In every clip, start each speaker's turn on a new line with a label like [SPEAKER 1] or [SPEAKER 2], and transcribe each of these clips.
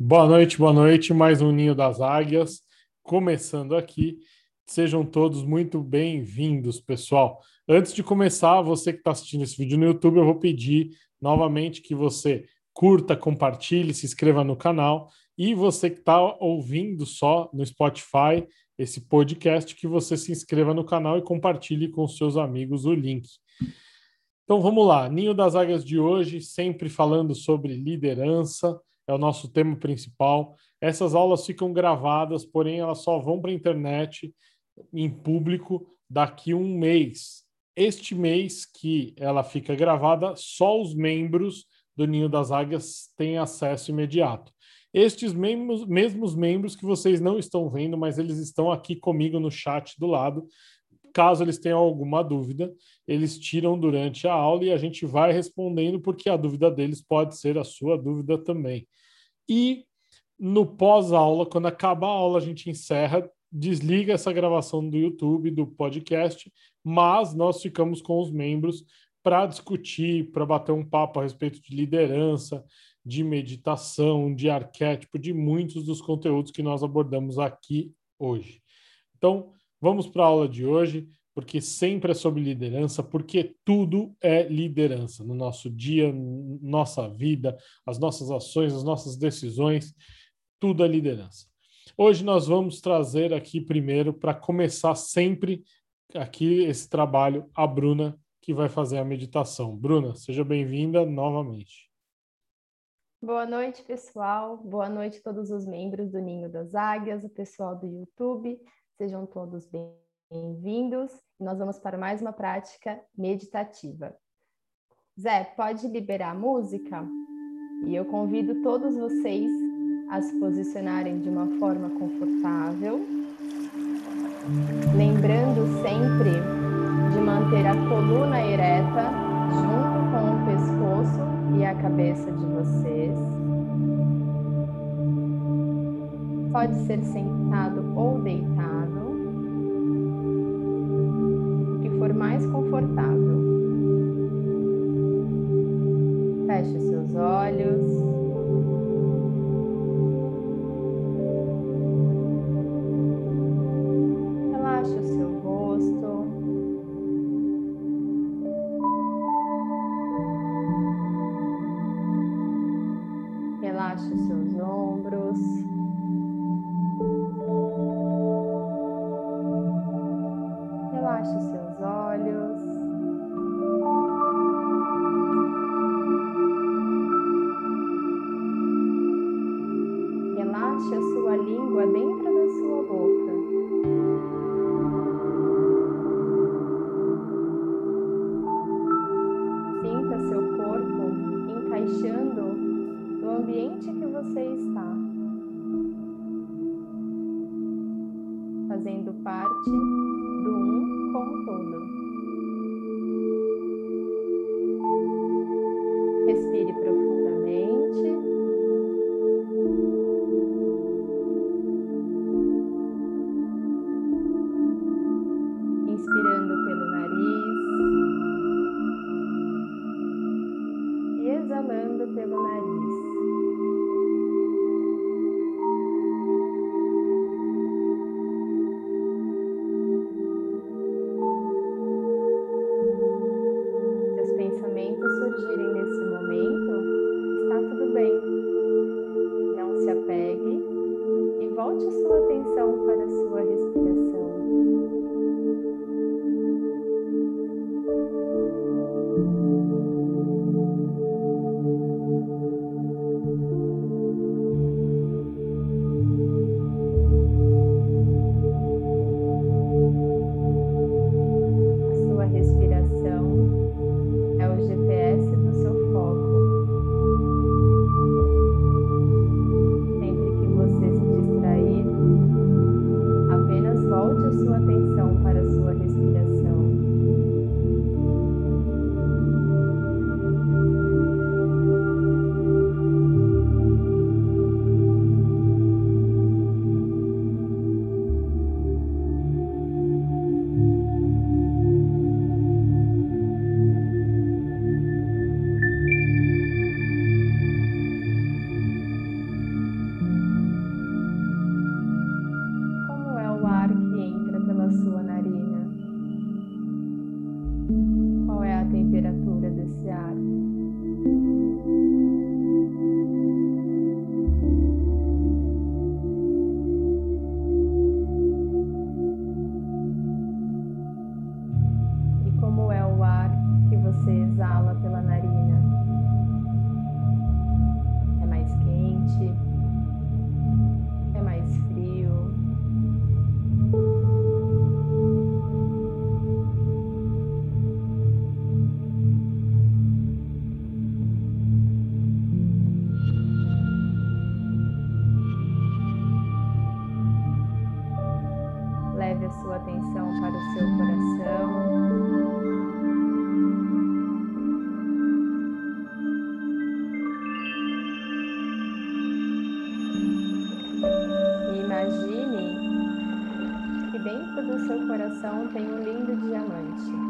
[SPEAKER 1] Boa noite, boa noite. Mais um Ninho das Águias, começando aqui. Sejam todos muito bem-vindos, pessoal. Antes de começar, você que está assistindo esse vídeo no YouTube, eu vou pedir novamente que você curta, compartilhe, se inscreva no canal. E você que está ouvindo só no Spotify esse podcast, que você se inscreva no canal e compartilhe com seus amigos o link. Então vamos lá, Ninho das Águias de hoje, sempre falando sobre liderança é o nosso tema principal. Essas aulas ficam gravadas, porém elas só vão para a internet em público daqui um mês. Este mês que ela fica gravada, só os membros do Ninho das Águias têm acesso imediato. Estes mesmos, mesmos membros que vocês não estão vendo, mas eles estão aqui comigo no chat do lado. Caso eles tenham alguma dúvida, eles tiram durante a aula e a gente vai respondendo, porque a dúvida deles pode ser a sua dúvida também. E no pós-aula, quando acaba a aula, a gente encerra, desliga essa gravação do YouTube, do podcast, mas nós ficamos com os membros para discutir, para bater um papo a respeito de liderança, de meditação, de arquétipo, de muitos dos conteúdos que nós abordamos aqui hoje. Então, vamos para a aula de hoje, porque sempre é sobre liderança, porque tudo é liderança no nosso dia, nossa vida, as nossas ações, as nossas decisões, tudo é liderança. Hoje nós vamos trazer aqui primeiro, para começar sempre aqui esse trabalho, a Bruna, que vai fazer a meditação. Bruna, seja bem-vinda novamente.
[SPEAKER 2] Boa noite, pessoal. Boa noite a todos os membros do Ninho das Águias, o pessoal do YouTube. Sejam todos bem-vindos. Nós vamos para mais uma prática meditativa. Zé, pode liberar a música? E eu convido todos vocês a se posicionarem de uma forma confortável, lembrando sempre de manter a coluna ereta junto com o pescoço e a cabeça de vocês. Pode ser sentado ou deitado, for mais confortável. Feche seus olhos. Relaxe o seu rosto. Relaxa os seus ombros. Relaxe o seus seus olhos. Relaxe a sua língua dentro da sua boca. Sinta seu corpo encaixando no ambiente que você está. Fazendo parte atenção para o seu coração. seu coração tem um lindo diamante.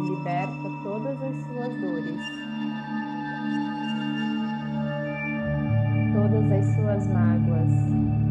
[SPEAKER 2] E liberta todas as suas dores, todas as suas mágoas.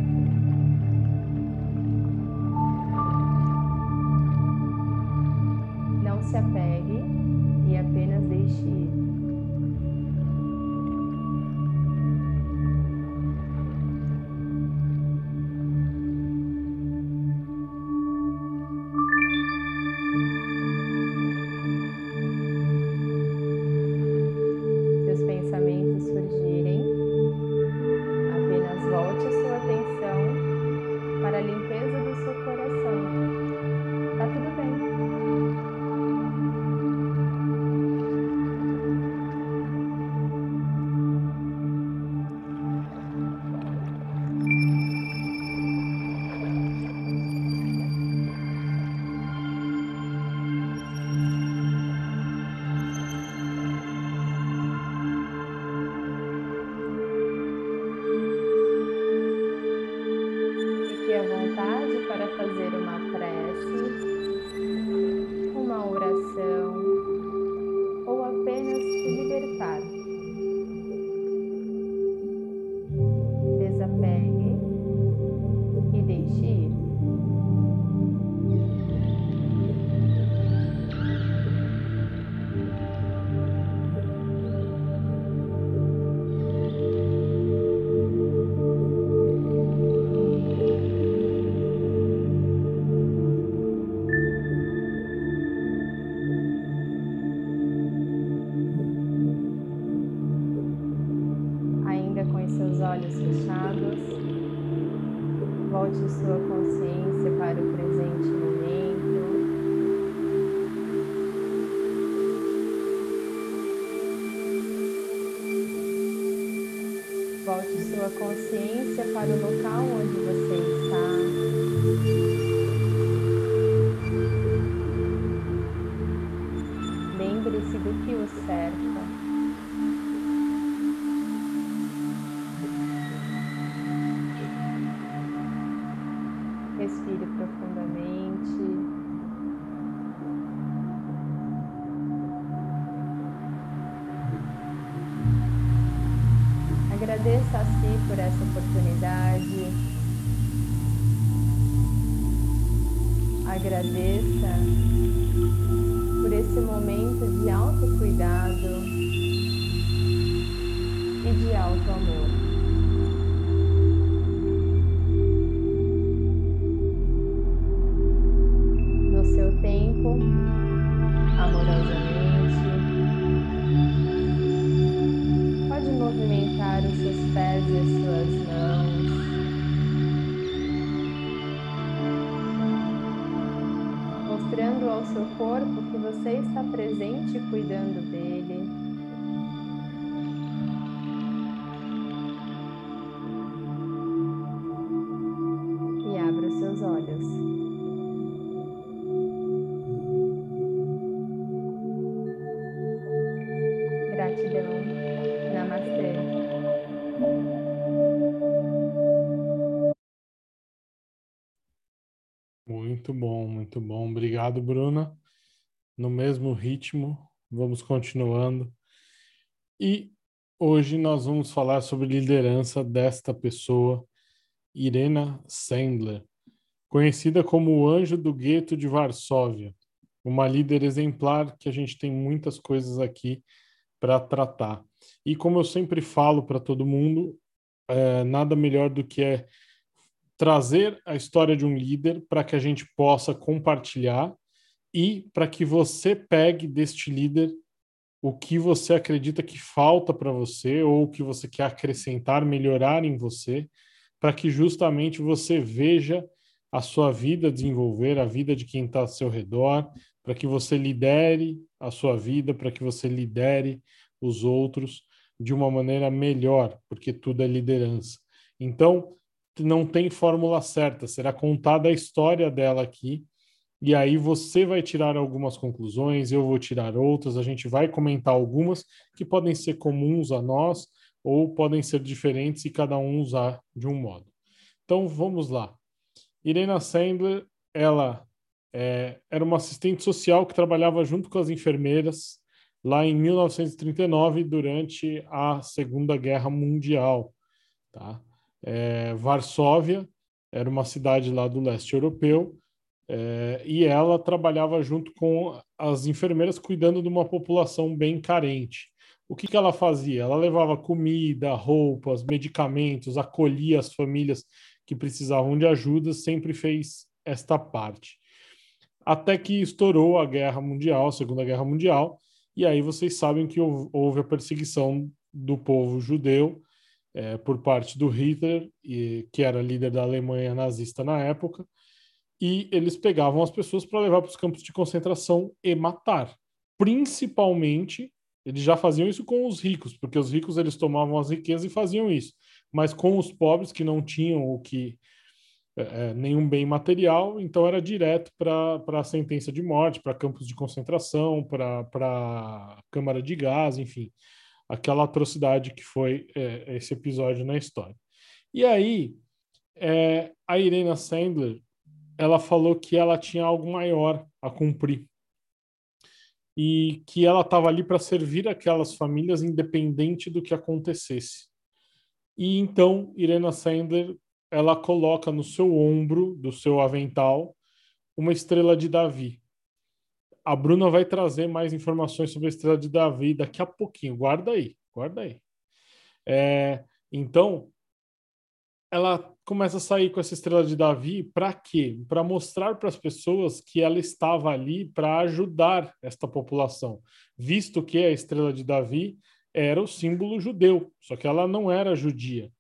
[SPEAKER 2] Sua consciência para o local onde você está. Lembre-se do que o cerca. Por essa oportunidade. Agradeça por esse momento de autocuidado e de alto amor.
[SPEAKER 1] Muito bom, muito bom. Obrigado, Bruna. No mesmo ritmo, vamos continuando. E hoje nós vamos falar sobre liderança desta pessoa, Irena Sandler, conhecida como o anjo do gueto de Varsóvia, uma líder exemplar que a gente tem muitas coisas aqui para tratar. E como eu sempre falo para todo mundo, é, nada melhor do que é trazer a história de um líder para que a gente possa compartilhar e para que você pegue deste líder o que você acredita que falta para você ou o que você quer acrescentar, melhorar em você, para que justamente você veja a sua vida desenvolver, a vida de quem está ao seu redor, para que você lidere a sua vida, para que você lidere os outros de uma maneira melhor, porque tudo é liderança. Então, não tem fórmula certa, será contada a história dela aqui e aí você vai tirar algumas conclusões, eu vou tirar outras, a gente vai comentar algumas que podem ser comuns a nós ou podem ser diferentes e cada um usar de um modo. Então vamos lá. Irena Sandler, ela é, era uma assistente social que trabalhava junto com as enfermeiras lá em 1939 durante a Segunda Guerra Mundial. Tá? É, Varsóvia era uma cidade lá do leste europeu é, e ela trabalhava junto com as enfermeiras cuidando de uma população bem carente. O que, que ela fazia? Ela levava comida, roupas, medicamentos, acolhia as famílias que precisavam de ajuda, sempre fez esta parte. Até que estourou a Guerra Mundial, a Segunda Guerra Mundial, e aí vocês sabem que houve a perseguição do povo judeu é, por parte do Hitler, e, que era líder da Alemanha nazista na época, e eles pegavam as pessoas para levar para os campos de concentração e matar. Principalmente, eles já faziam isso com os ricos, porque os ricos eles tomavam as riquezas e faziam isso. Mas com os pobres que não tinham o que é, é nenhum bem material, então era direto para a sentença de morte, para campos de concentração, para câmara de gás, enfim, aquela atrocidade que foi é, esse episódio na história. E aí, é, a Irena Sandler ela falou que ela tinha algo maior a cumprir e que ela estava ali para servir aquelas famílias independente do que acontecesse. E então Irena Sandler ela coloca no seu ombro do seu avental uma estrela de Davi. A Bruna vai trazer mais informações sobre a estrela de Davi daqui a pouquinho. Guarda aí, guarda aí. É, então, ela começa a sair com essa estrela de Davi para quê? Para mostrar para as pessoas que ela estava ali para ajudar esta população, visto que a estrela de Davi era o símbolo judeu, só que ela não era judia.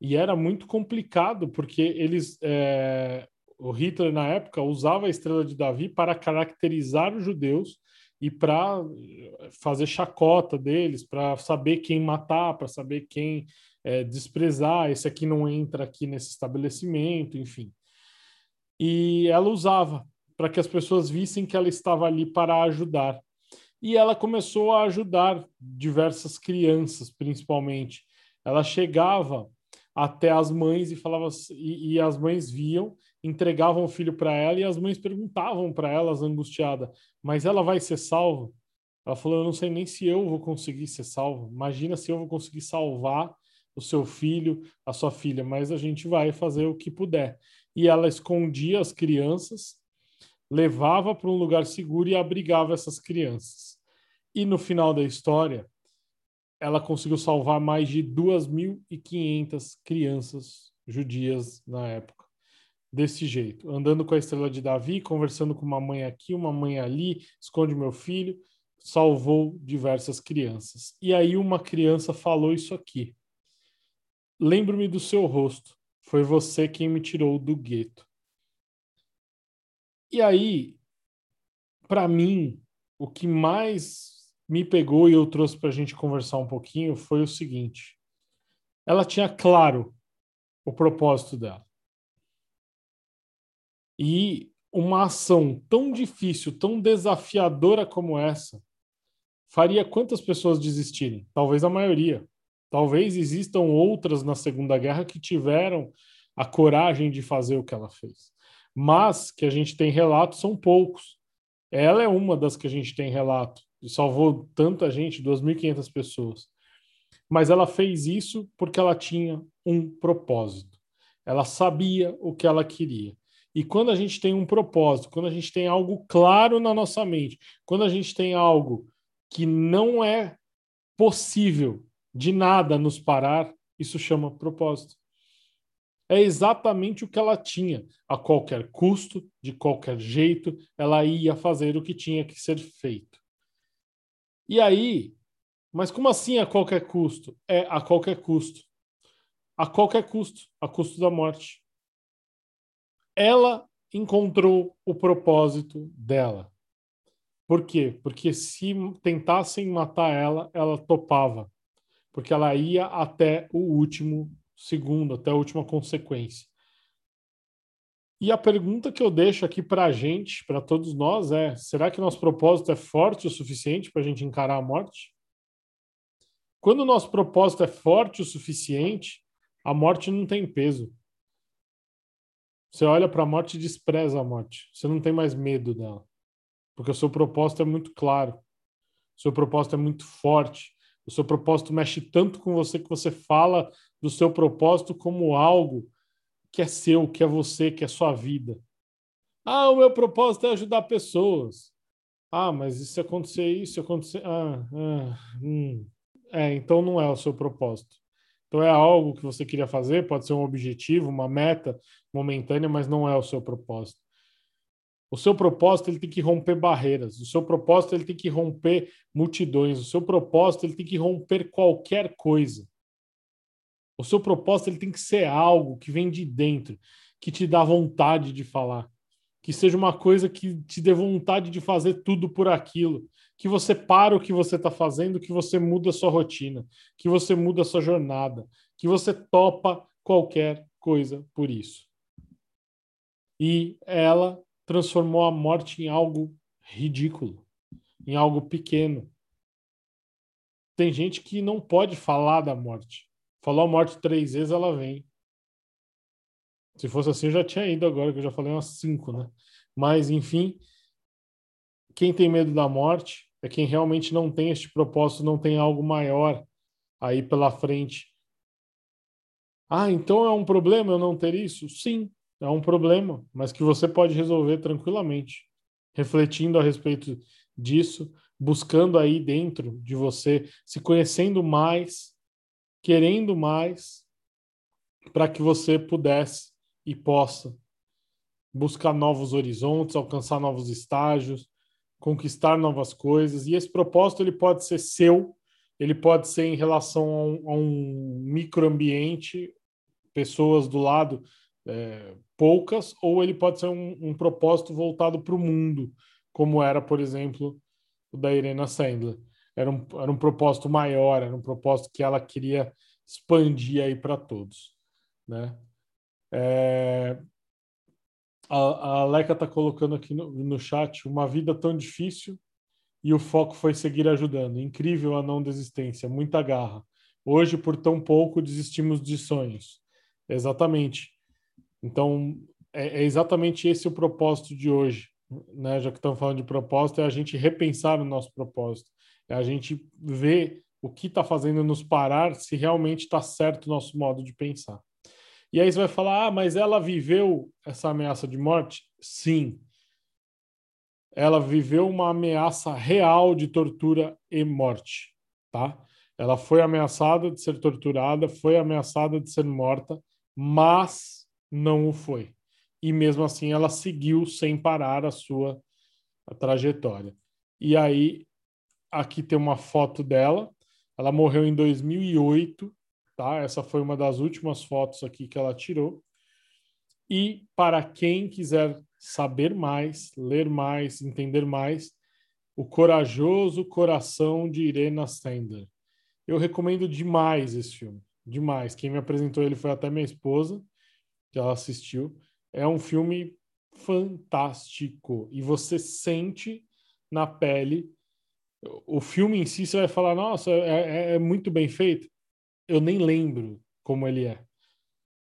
[SPEAKER 1] E era muito complicado, porque eles. É, o Hitler, na época, usava a estrela de Davi para caracterizar os judeus e para fazer chacota deles, para saber quem matar, para saber quem é, desprezar, esse aqui não entra aqui nesse estabelecimento, enfim. E ela usava para que as pessoas vissem que ela estava ali para ajudar. E ela começou a ajudar diversas crianças, principalmente. Ela chegava até as mães e falava e, e as mães viam, entregavam o filho para ela e as mães perguntavam para elas angustiada, mas ela vai ser salva? Ela falou: Eu não sei nem se eu vou conseguir ser salvo. Imagina se eu vou conseguir salvar o seu filho, a sua filha, mas a gente vai fazer o que puder. E ela escondia as crianças, levava para um lugar seguro e abrigava essas crianças. E no final da história, ela conseguiu salvar mais de 2.500 crianças judias na época. Desse jeito, andando com a estrela de Davi, conversando com uma mãe aqui, uma mãe ali, esconde meu filho, salvou diversas crianças. E aí uma criança falou isso aqui. Lembro-me do seu rosto. Foi você quem me tirou do gueto. E aí, para mim, o que mais me pegou e eu trouxe para a gente conversar um pouquinho foi o seguinte: ela tinha claro o propósito dela. E uma ação tão difícil, tão desafiadora como essa, faria quantas pessoas desistirem? Talvez a maioria. Talvez existam outras na Segunda Guerra que tiveram a coragem de fazer o que ela fez. Mas que a gente tem relatos são poucos. Ela é uma das que a gente tem relato e salvou tanta gente, 2.500 pessoas. Mas ela fez isso porque ela tinha um propósito. Ela sabia o que ela queria. E quando a gente tem um propósito, quando a gente tem algo claro na nossa mente, quando a gente tem algo que não é possível de nada nos parar, Isso chama propósito. É exatamente o que ela tinha. A qualquer custo, de qualquer jeito, ela ia fazer o que tinha que ser feito. E aí, mas como assim a qualquer custo? É a qualquer custo. A qualquer custo, a custo da morte. Ela encontrou o propósito dela. Por quê? Porque se tentassem matar ela, ela topava. Porque ela ia até o último segundo, até a última consequência. E a pergunta que eu deixo aqui para a gente, para todos nós, é: será que nosso propósito é forte o suficiente para a gente encarar a morte? Quando o nosso propósito é forte o suficiente, a morte não tem peso. Você olha para a morte e despreza a morte. Você não tem mais medo dela. Porque o seu propósito é muito claro. O seu propósito é muito forte. O seu propósito mexe tanto com você que você fala do seu propósito como algo que é seu, que é você, que é sua vida. Ah, o meu propósito é ajudar pessoas. Ah, mas e se acontecer isso, se acontecer. Ah, ah, hum. É, então não é o seu propósito. Então é algo que você queria fazer, pode ser um objetivo, uma meta momentânea, mas não é o seu propósito. O seu propósito ele tem que romper barreiras. O seu propósito ele tem que romper multidões. O seu propósito ele tem que romper qualquer coisa. O seu propósito ele tem que ser algo que vem de dentro, que te dá vontade de falar, que seja uma coisa que te dê vontade de fazer tudo por aquilo, que você para o que você está fazendo, que você muda a sua rotina, que você muda a sua jornada, que você topa qualquer coisa por isso. E ela transformou a morte em algo ridículo, em algo pequeno. Tem gente que não pode falar da morte. Falou a morte três vezes, ela vem. Se fosse assim, eu já tinha ido agora, que eu já falei umas cinco, né? Mas, enfim, quem tem medo da morte é quem realmente não tem este propósito, não tem algo maior aí pela frente. Ah, então é um problema eu não ter isso? Sim, é um problema, mas que você pode resolver tranquilamente, refletindo a respeito disso, buscando aí dentro de você, se conhecendo mais, querendo mais, para que você pudesse e possa buscar novos horizontes, alcançar novos estágios, conquistar novas coisas. E esse propósito ele pode ser seu, ele pode ser em relação a um, a um microambiente, pessoas do lado, é, poucas, ou ele pode ser um, um propósito voltado para o mundo, como era, por exemplo, o da Irena Sandler. Era um, era um propósito maior, era um propósito que ela queria expandir aí para todos, né? É, a, Leca está colocando aqui no, no chat uma vida tão difícil e o foco foi seguir ajudando. Incrível a não desistência, muita garra. Hoje, por tão pouco, desistimos de sonhos. Exatamente. Então, é, é exatamente esse o propósito de hoje, né? Já que estamos falando de propósito, é a gente repensar o nosso propósito, é a gente ver o que está fazendo nos parar, se realmente está certo o nosso modo de pensar. E aí você vai falar: ah, mas ela viveu essa ameaça de morte? Sim. Ela viveu uma ameaça real de tortura e morte, tá? Ela foi ameaçada de ser torturada, foi ameaçada de ser morta, mas não o foi. E mesmo assim ela seguiu sem parar a sua a trajetória. E aí aqui tem uma foto dela. Ela morreu em 2008 tá? Essa foi uma das últimas fotos aqui que ela tirou. E para quem quiser saber mais, ler mais, entender mais, O Corajoso Coração de Irena Sender. Eu recomendo demais esse filme, demais. Quem me apresentou ele foi até minha esposa, que ela assistiu. É um filme fantástico e você sente na pele o filme em si, você vai falar, nossa, é, é, é muito bem feito eu nem lembro como ele é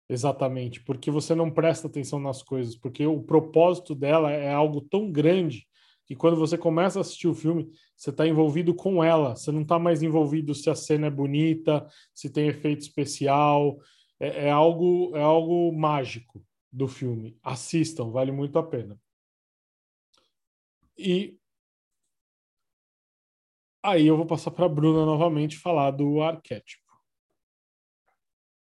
[SPEAKER 1] exatamente, porque você não presta atenção nas coisas, porque o propósito dela é algo tão grande que quando você começa a assistir o filme, você está envolvido com ela, você não está mais envolvido se a cena é bonita, se tem efeito especial, é, é algo é algo mágico do filme. Assistam, vale muito a pena. E aí eu vou passar para a Bruna novamente falar do arquétipo.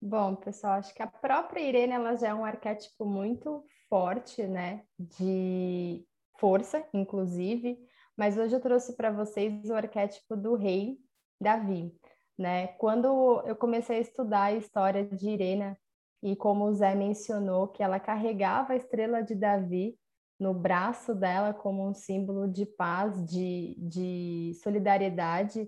[SPEAKER 2] Bom, pessoal, acho que a própria Irene ela já é um arquétipo muito forte, né? De força, inclusive. Mas hoje eu trouxe para vocês o arquétipo do rei Davi, né? Quando eu comecei a estudar a história de Irene e como o Zé mencionou que ela carregava a estrela de Davi no braço dela como um símbolo de paz, de, de solidariedade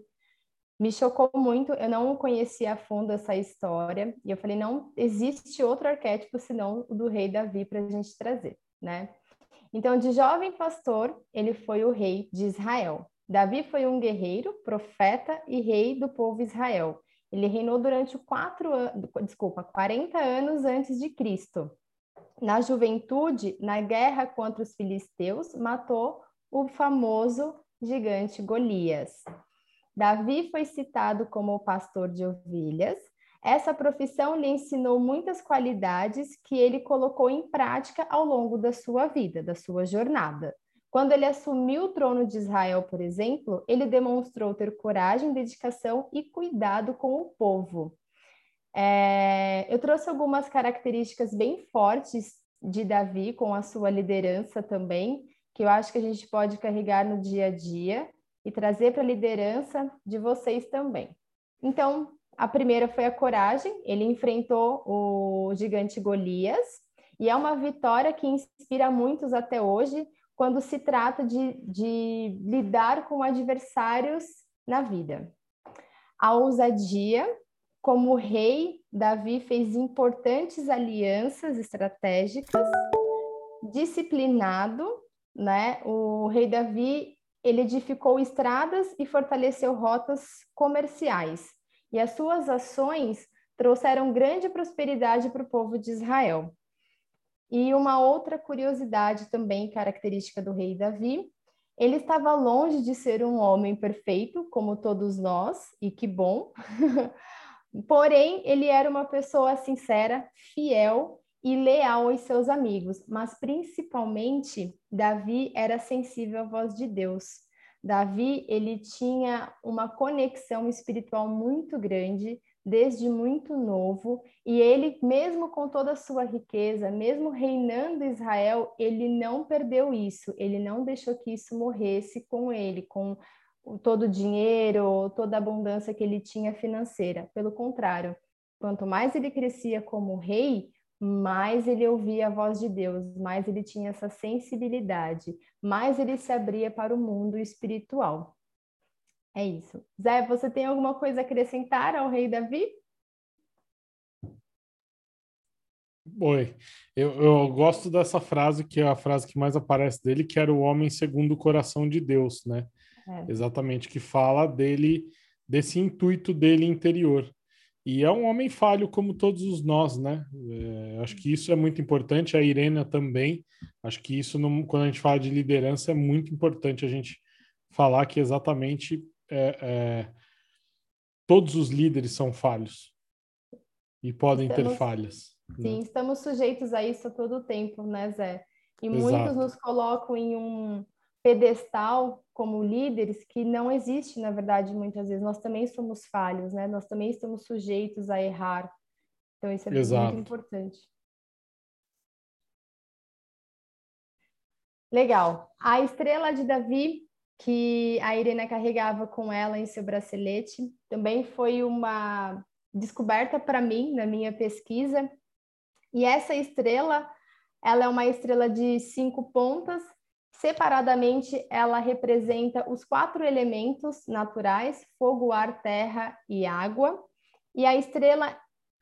[SPEAKER 2] me chocou muito, eu não conhecia a fundo essa história, e eu falei, não existe outro arquétipo senão o do rei Davi para a gente trazer, né? Então, de jovem pastor, ele foi o rei de Israel. Davi foi um guerreiro, profeta e rei do povo Israel. Ele reinou durante quatro anos, desculpa, 40 anos antes de Cristo. Na juventude, na guerra contra os filisteus, matou o famoso gigante Golias. Davi foi citado como pastor de ovelhas. Essa profissão lhe ensinou muitas qualidades que ele colocou em prática ao longo da sua vida, da sua jornada. Quando ele assumiu o trono de Israel, por exemplo, ele demonstrou ter coragem, dedicação e cuidado com o povo. É, eu trouxe algumas características bem fortes de Davi com a sua liderança também, que eu acho que a gente pode carregar no dia a dia e trazer para a liderança de vocês também. Então, a primeira foi a coragem, ele enfrentou o gigante Golias, e é uma vitória que inspira muitos até hoje quando se trata de, de lidar com adversários na vida. A ousadia, como rei, Davi fez importantes alianças estratégicas, disciplinado, né? O rei Davi ele edificou estradas e fortaleceu rotas comerciais. E as suas ações trouxeram grande prosperidade para o povo de Israel. E uma outra curiosidade também característica do rei Davi, ele estava longe de ser um homem perfeito, como todos nós, e que bom. Porém, ele era uma pessoa sincera, fiel e leal aos seus amigos, mas principalmente Davi era sensível à voz de Deus. Davi, ele tinha uma conexão espiritual muito grande desde muito novo, e ele, mesmo com toda a sua riqueza, mesmo reinando Israel, ele não perdeu isso, ele não deixou que isso morresse com ele, com todo o dinheiro, toda a abundância que ele tinha financeira. Pelo contrário, quanto mais ele crescia como rei, mais ele ouvia a voz de Deus, mais ele tinha essa sensibilidade, mais ele se abria para o mundo espiritual. É isso. Zé, você tem alguma coisa a acrescentar ao rei Davi?
[SPEAKER 1] Oi, eu, eu gosto dessa frase, que é a frase que mais aparece dele, que era o homem segundo o coração de Deus, né? É. Exatamente, que fala dele, desse intuito dele interior. E é um homem falho como todos os nós, né? É, acho que isso é muito importante, a Irena também. Acho que isso, não, quando a gente fala de liderança, é muito importante a gente falar que exatamente é, é, todos os líderes são falhos e podem estamos, ter falhas.
[SPEAKER 2] Né? Sim, né? estamos sujeitos a isso todo tempo, né, Zé? E Exato. muitos nos colocam em um pedestal como líderes que não existe, na verdade, muitas vezes. Nós também somos falhos, né? Nós também estamos sujeitos a errar. Então, isso é Exato. muito importante. Legal. A estrela de Davi, que a Irena carregava com ela em seu bracelete, também foi uma descoberta para mim na minha pesquisa. E essa estrela, ela é uma estrela de cinco pontas Separadamente, ela representa os quatro elementos naturais: fogo, ar, terra e água. E a estrela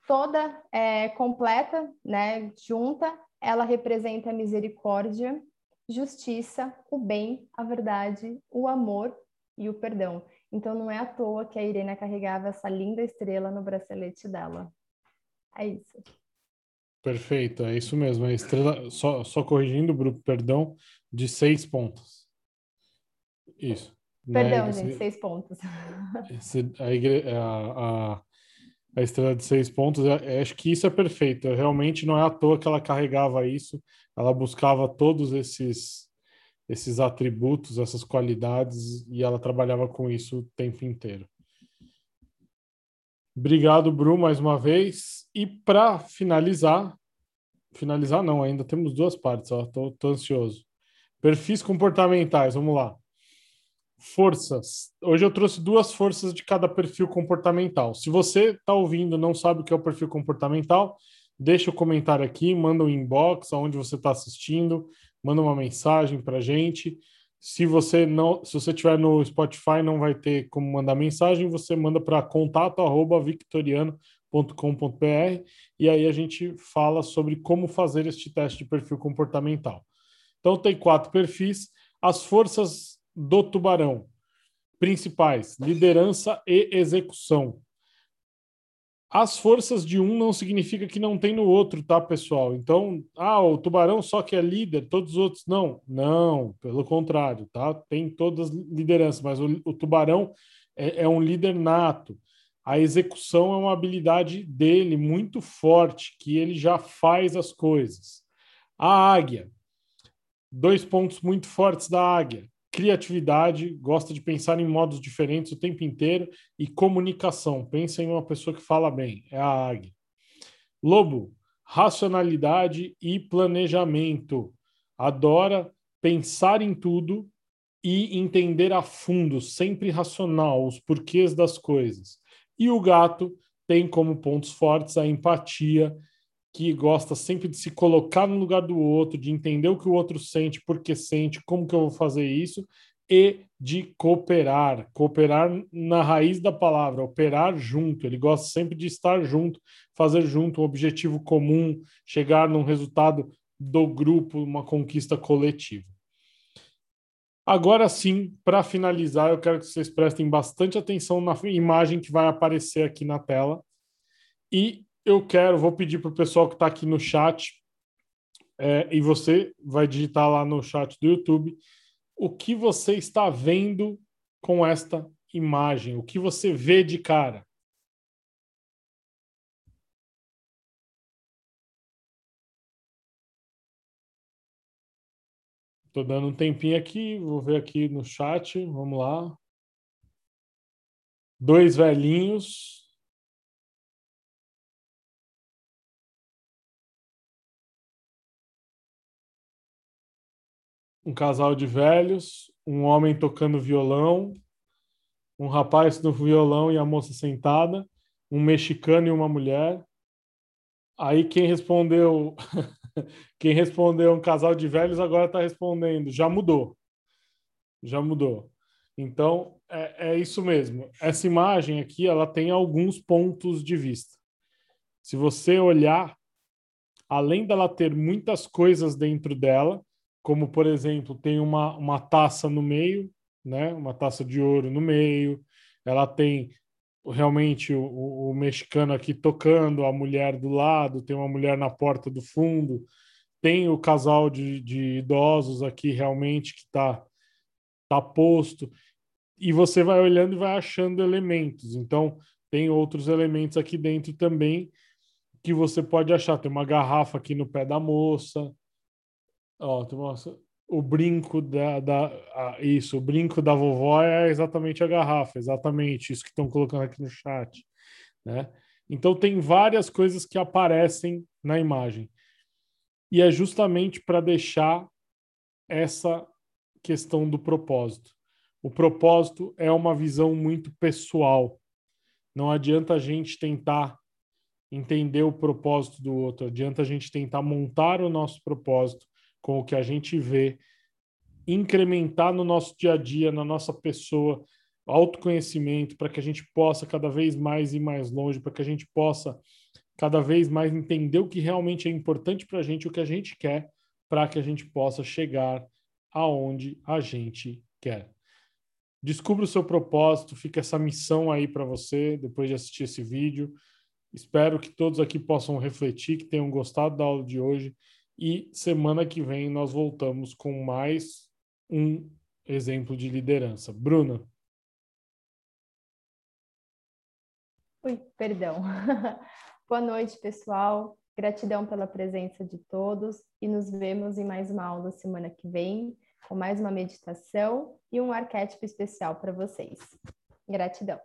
[SPEAKER 2] toda é, completa, né, junta, ela representa a misericórdia, justiça, o bem, a verdade, o amor e o perdão. Então não é à toa que a Irene carregava essa linda estrela no bracelete dela. É isso.
[SPEAKER 1] Perfeito, é isso mesmo. A estrela, só, só corrigindo, Bruno, perdão, de seis pontos. Isso.
[SPEAKER 2] Né? Perdão, né? gente, seis pontos.
[SPEAKER 1] Esse, a, igre, a, a, a, estrela de seis pontos, é, é, acho que isso é perfeito. Realmente não é à toa que ela carregava isso, ela buscava todos esses, esses atributos, essas qualidades, e ela trabalhava com isso o tempo inteiro. Obrigado, Bru, mais uma vez. E para finalizar, finalizar não, ainda temos duas partes, ó, tô, tô ansioso. Perfis comportamentais, vamos lá. Forças. Hoje eu trouxe duas forças de cada perfil comportamental. Se você está ouvindo não sabe o que é o perfil comportamental, deixa o um comentário aqui, manda um inbox aonde você está assistindo, manda uma mensagem para gente. Se você não, se você tiver no Spotify, não vai ter como mandar mensagem, você manda para contato@victoriano.com.br e aí a gente fala sobre como fazer este teste de perfil comportamental. Então tem quatro perfis. As forças do Tubarão. Principais: liderança e execução. As forças de um não significa que não tem no outro, tá, pessoal? Então, ah, o Tubarão só que é líder, todos os outros não. Não, pelo contrário, tá? Tem todas as lideranças, mas o, o Tubarão é, é um líder nato. A execução é uma habilidade dele muito forte, que ele já faz as coisas. A águia, dois pontos muito fortes da águia criatividade, gosta de pensar em modos diferentes o tempo inteiro e comunicação. Pensa em uma pessoa que fala bem, é a águia. Lobo, racionalidade e planejamento. Adora pensar em tudo e entender a fundo, sempre racional, os porquês das coisas. E o gato tem como pontos fortes a empatia que gosta sempre de se colocar no lugar do outro, de entender o que o outro sente, por que sente, como que eu vou fazer isso, e de cooperar, cooperar na raiz da palavra, operar junto. Ele gosta sempre de estar junto, fazer junto um objetivo comum, chegar num resultado do grupo, uma conquista coletiva. Agora sim, para finalizar, eu quero que vocês prestem bastante atenção na imagem que vai aparecer aqui na tela. E eu quero, vou pedir para o pessoal que está aqui no chat, é, e você vai digitar lá no chat do YouTube, o que você está vendo com esta imagem, o que você vê de cara. Estou dando um tempinho aqui, vou ver aqui no chat, vamos lá. Dois velhinhos um casal de velhos, um homem tocando violão, um rapaz no violão e a moça sentada, um mexicano e uma mulher. Aí quem respondeu, quem respondeu um casal de velhos agora está respondendo, já mudou, já mudou. Então é, é isso mesmo. Essa imagem aqui ela tem alguns pontos de vista. Se você olhar, além dela ter muitas coisas dentro dela, como por exemplo, tem uma, uma taça no meio, né? uma taça de ouro no meio, ela tem realmente o, o, mexicano aqui tocando, a mulher do lado, tem uma mulher na porta do fundo, tem o casal de, de idosos aqui realmente que está tá posto, e você vai olhando e vai achando elementos. Então, tem outros elementos aqui dentro também que você pode achar. Tem uma garrafa aqui no pé da moça, Ó, mostra o brinco da, da ah, isso, o brinco da vovó é exatamente a garrafa, exatamente isso que estão colocando aqui no chat, né? Então tem várias coisas que aparecem na imagem. E é justamente para deixar essa questão do propósito. O propósito é uma visão muito pessoal. Não adianta a gente tentar entender o propósito do outro, adianta a gente tentar montar o nosso propósito com o que a gente vê, incrementar no nosso dia a dia, na nossa pessoa, autoconhecimento, para que a gente possa cada vez mais ir mais longe, para que a gente possa cada vez mais entender o que realmente é importante para a gente, o que a gente quer, para que a gente possa chegar aonde a gente quer. Descubra o seu propósito, fica essa missão aí para você depois de assistir esse vídeo. Espero que todos aqui possam refletir, que tenham gostado da aula de hoje e semana que vem nós voltamos com mais um exemplo de liderança. Bruna.
[SPEAKER 2] Ui, perdão. Boa noite, pessoal. Gratidão pela presença de todos e nos vemos em mais uma aula semana que vem, com mais uma meditação e um arquétipo especial para vocês. Gratidão.